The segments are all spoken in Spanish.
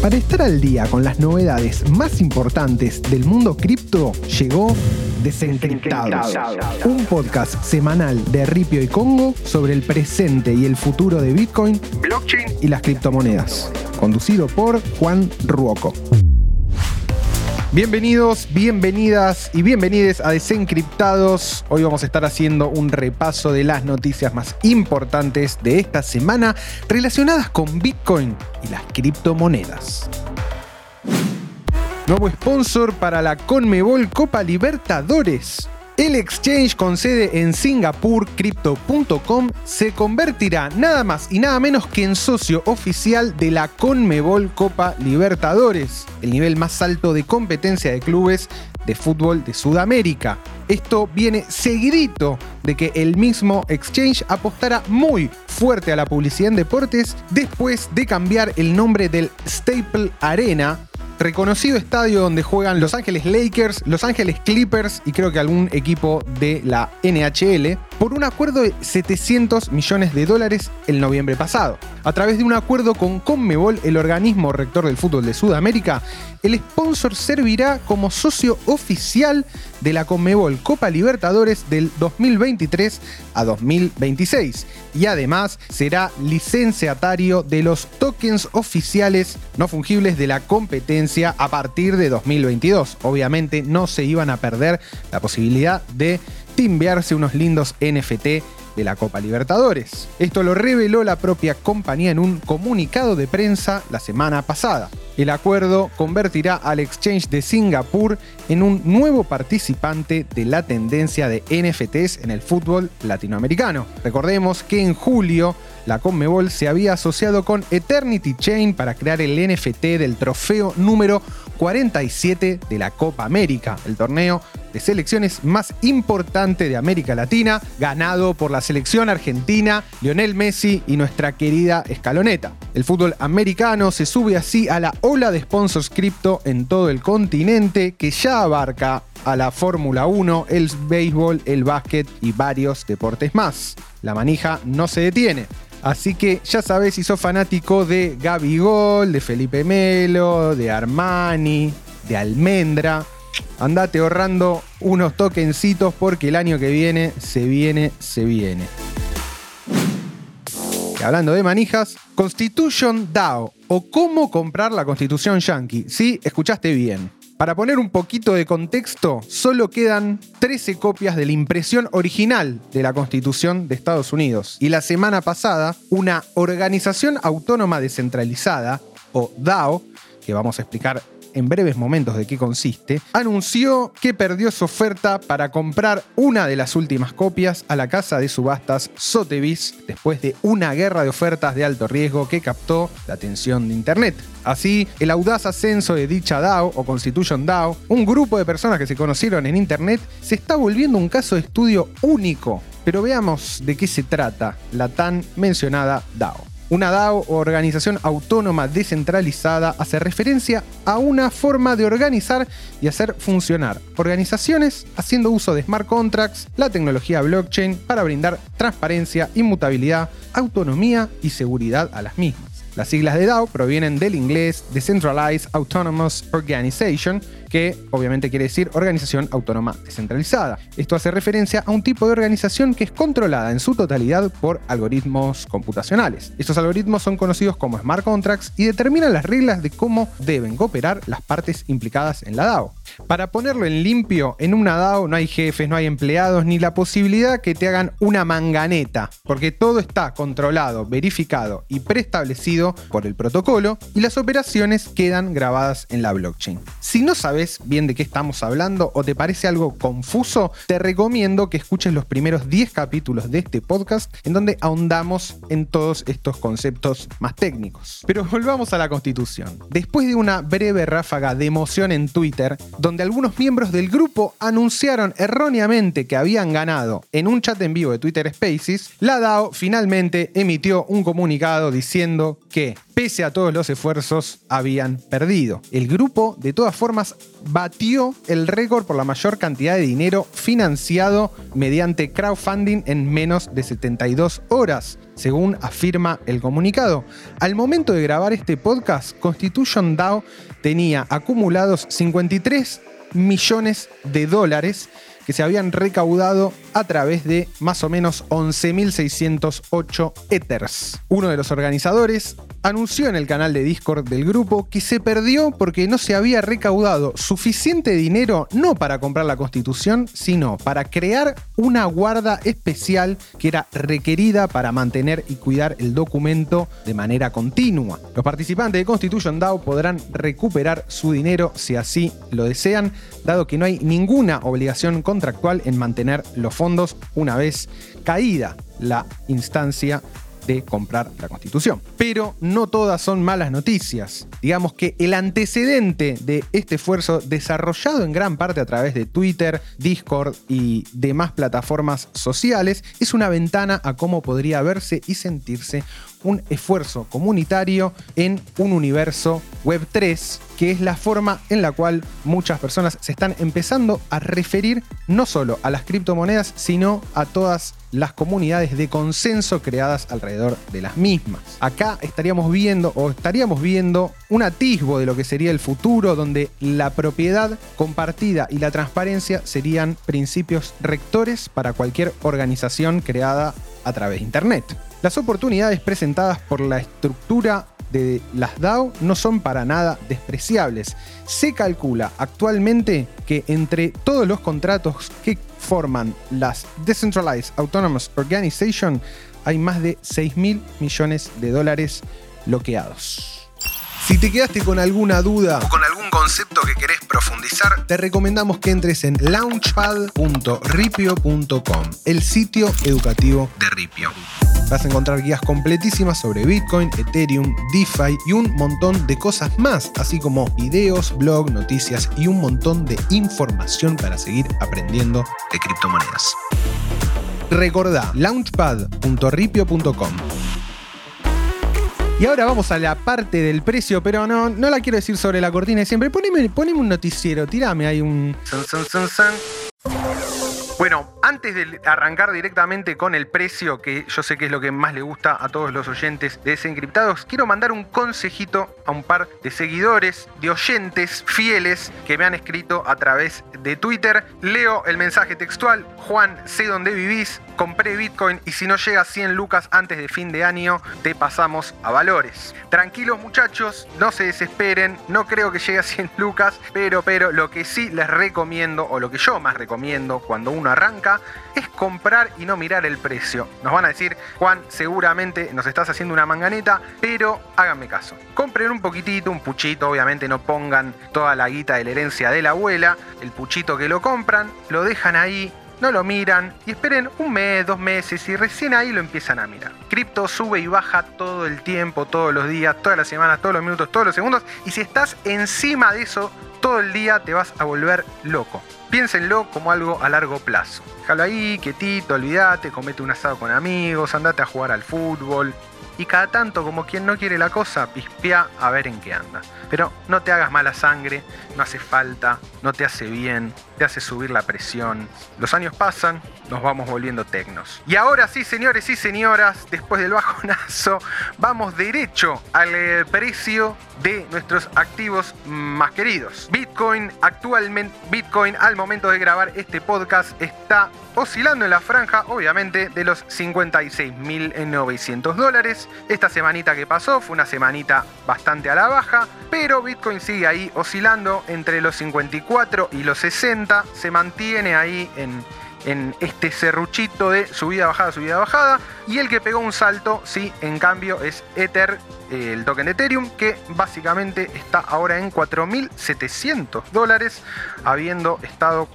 Para estar al día con las novedades más importantes del mundo cripto, llegó Desencriptados, un podcast semanal de Ripio y Congo sobre el presente y el futuro de Bitcoin, blockchain y las criptomonedas, conducido por Juan Ruoco. Bienvenidos, bienvenidas y bienvenides a Desencriptados. Hoy vamos a estar haciendo un repaso de las noticias más importantes de esta semana relacionadas con Bitcoin y las criptomonedas. Nuevo sponsor para la Conmebol Copa Libertadores. El exchange con sede en Singapur, Crypto.com, se convertirá nada más y nada menos que en socio oficial de la Conmebol Copa Libertadores, el nivel más alto de competencia de clubes de fútbol de Sudamérica. Esto viene seguidito de que el mismo exchange apostara muy fuerte a la publicidad en deportes después de cambiar el nombre del Staple Arena reconocido estadio donde juegan Los Ángeles Lakers, Los Ángeles Clippers y creo que algún equipo de la NHL, por un acuerdo de 700 millones de dólares el noviembre pasado. A través de un acuerdo con Conmebol, el organismo rector del fútbol de Sudamérica, el sponsor servirá como socio oficial de la Conmebol Copa Libertadores del 2023 a 2026 y además será licenciatario de los tokens oficiales no fungibles de la competencia a partir de 2022. Obviamente no se iban a perder la posibilidad de timbearse unos lindos NFT de la Copa Libertadores. Esto lo reveló la propia compañía en un comunicado de prensa la semana pasada. El acuerdo convertirá al exchange de Singapur en un nuevo participante de la tendencia de NFTs en el fútbol latinoamericano. Recordemos que en julio la Conmebol se había asociado con Eternity Chain para crear el NFT del trofeo número 47 de la Copa América, el torneo de selecciones más importante de América Latina, ganado por la selección argentina, Lionel Messi y nuestra querida Escaloneta. El fútbol americano se sube así a la ola de sponsors cripto en todo el continente que ya abarca a la Fórmula 1, el béisbol, el básquet y varios deportes más. La manija no se detiene. Así que ya sabes si sos fanático de Gol, de Felipe Melo, de Armani, de Almendra andate ahorrando unos tokencitos porque el año que viene se viene, se viene. Y hablando de manijas, Constitution DAO o cómo comprar la Constitución Yankee. Sí, escuchaste bien. Para poner un poquito de contexto, solo quedan 13 copias de la impresión original de la Constitución de Estados Unidos. Y la semana pasada, una organización autónoma descentralizada, o DAO, que vamos a explicar en breves momentos de qué consiste, anunció que perdió su oferta para comprar una de las últimas copias a la casa de subastas Sotheby's después de una guerra de ofertas de alto riesgo que captó la atención de Internet. Así, el audaz ascenso de dicha DAO o Constitution DAO, un grupo de personas que se conocieron en Internet, se está volviendo un caso de estudio único. Pero veamos de qué se trata la tan mencionada DAO. Una DAO o organización autónoma descentralizada hace referencia a una forma de organizar y hacer funcionar organizaciones haciendo uso de smart contracts, la tecnología blockchain para brindar transparencia, inmutabilidad, autonomía y seguridad a las mismas. Las siglas de DAO provienen del inglés Decentralized Autonomous Organization, que obviamente quiere decir Organización Autónoma Descentralizada. Esto hace referencia a un tipo de organización que es controlada en su totalidad por algoritmos computacionales. Estos algoritmos son conocidos como smart contracts y determinan las reglas de cómo deben cooperar las partes implicadas en la DAO. Para ponerlo en limpio, en una DAO no hay jefes, no hay empleados, ni la posibilidad que te hagan una manganeta, porque todo está controlado, verificado y preestablecido por el protocolo y las operaciones quedan grabadas en la blockchain. Si no sabes bien de qué estamos hablando o te parece algo confuso, te recomiendo que escuches los primeros 10 capítulos de este podcast en donde ahondamos en todos estos conceptos más técnicos. Pero volvamos a la constitución. Después de una breve ráfaga de emoción en Twitter, algunos miembros del grupo anunciaron erróneamente que habían ganado en un chat en vivo de Twitter Spaces, la DAO finalmente emitió un comunicado diciendo que pese a todos los esfuerzos, habían perdido. El grupo, de todas formas, batió el récord por la mayor cantidad de dinero financiado mediante crowdfunding en menos de 72 horas, según afirma el comunicado. Al momento de grabar este podcast, Constitution DAO tenía acumulados 53 millones de dólares que se habían recaudado a través de más o menos 11.608 Ethers. Uno de los organizadores anunció en el canal de Discord del grupo que se perdió porque no se había recaudado suficiente dinero no para comprar la constitución, sino para crear una guarda especial que era requerida para mantener y cuidar el documento de manera continua. Los participantes de Constitution DAO podrán recuperar su dinero si así lo desean, dado que no hay ninguna obligación contractual en mantener los fondos una vez caída la instancia de comprar la constitución. Pero no todas son malas noticias. Digamos que el antecedente de este esfuerzo, desarrollado en gran parte a través de Twitter, Discord y demás plataformas sociales, es una ventana a cómo podría verse y sentirse un esfuerzo comunitario en un universo Web 3, que es la forma en la cual muchas personas se están empezando a referir no solo a las criptomonedas, sino a todas las comunidades de consenso creadas alrededor de las mismas. Acá estaríamos viendo o estaríamos viendo un atisbo de lo que sería el futuro donde la propiedad compartida y la transparencia serían principios rectores para cualquier organización creada a través de Internet. Las oportunidades presentadas por la estructura de las DAO no son para nada despreciables. Se calcula actualmente que entre todos los contratos que forman las Decentralized Autonomous Organization hay más de 6 mil millones de dólares bloqueados. Si te quedaste con alguna duda o con algún concepto que querés profundizar, te recomendamos que entres en launchpad.ripio.com, el sitio educativo de Ripio. Vas a encontrar guías completísimas sobre Bitcoin, Ethereum, DeFi y un montón de cosas más, así como videos, blog, noticias y un montón de información para seguir aprendiendo de criptomonedas. Recordá launchpad.ripio.com. Y ahora vamos a la parte del precio, pero no, no la quiero decir sobre la cortina de siempre. Poneme, poneme un noticiero, tirame ahí un. Antes de arrancar directamente con el precio, que yo sé que es lo que más le gusta a todos los oyentes de Desencriptados, quiero mandar un consejito a un par de seguidores, de oyentes fieles que me han escrito a través de Twitter. Leo el mensaje textual, Juan, sé dónde vivís, compré Bitcoin y si no llega a 100 lucas antes de fin de año, te pasamos a valores. Tranquilos muchachos, no se desesperen, no creo que llegue a 100 lucas, pero, pero lo que sí les recomiendo, o lo que yo más recomiendo cuando uno arranca, es comprar y no mirar el precio. Nos van a decir, Juan, seguramente nos estás haciendo una manganeta, pero háganme caso. Compren un poquitito, un puchito, obviamente no pongan toda la guita de la herencia de la abuela, el puchito que lo compran, lo dejan ahí, no lo miran y esperen un mes, dos meses y recién ahí lo empiezan a mirar. Cripto sube y baja todo el tiempo, todos los días, todas las semanas, todos los minutos, todos los segundos y si estás encima de eso todo el día te vas a volver loco. Piénsenlo como algo a largo plazo. Déjalo ahí, quietito, olvídate, comete un asado con amigos, andate a jugar al fútbol. Y cada tanto, como quien no quiere la cosa, pispea a ver en qué anda. Pero no te hagas mala sangre, no hace falta, no te hace bien, te hace subir la presión. Los años pasan, nos vamos volviendo tecnos. Y ahora sí, señores y señoras, después del bajonazo, vamos derecho al eh, precio de nuestros activos más queridos. Bitcoin actualmente, Bitcoin al momento de grabar este podcast está oscilando en la franja, obviamente, de los 56.900 dólares. Esta semanita que pasó fue una semanita bastante a la baja, pero Bitcoin sigue ahí oscilando entre los 54 y los 60, se mantiene ahí en en este serruchito de subida, bajada, subida, bajada. Y el que pegó un salto, sí, en cambio, es Ether, el token de Ethereum, que básicamente está ahora en 4.700 dólares, habiendo estado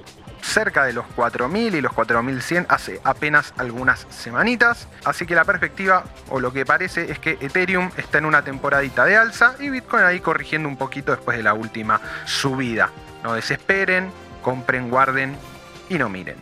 cerca de los 4.000 y los 4.100 hace apenas algunas semanitas. Así que la perspectiva o lo que parece es que Ethereum está en una temporadita de alza y Bitcoin ahí corrigiendo un poquito después de la última subida. No desesperen, compren, guarden y no miren.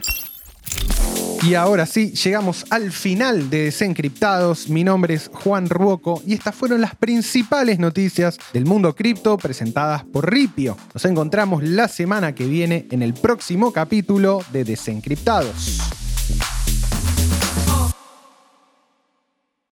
Y ahora sí, llegamos al final de Desencriptados. Mi nombre es Juan Ruoco y estas fueron las principales noticias del mundo cripto presentadas por Ripio. Nos encontramos la semana que viene en el próximo capítulo de Desencriptados.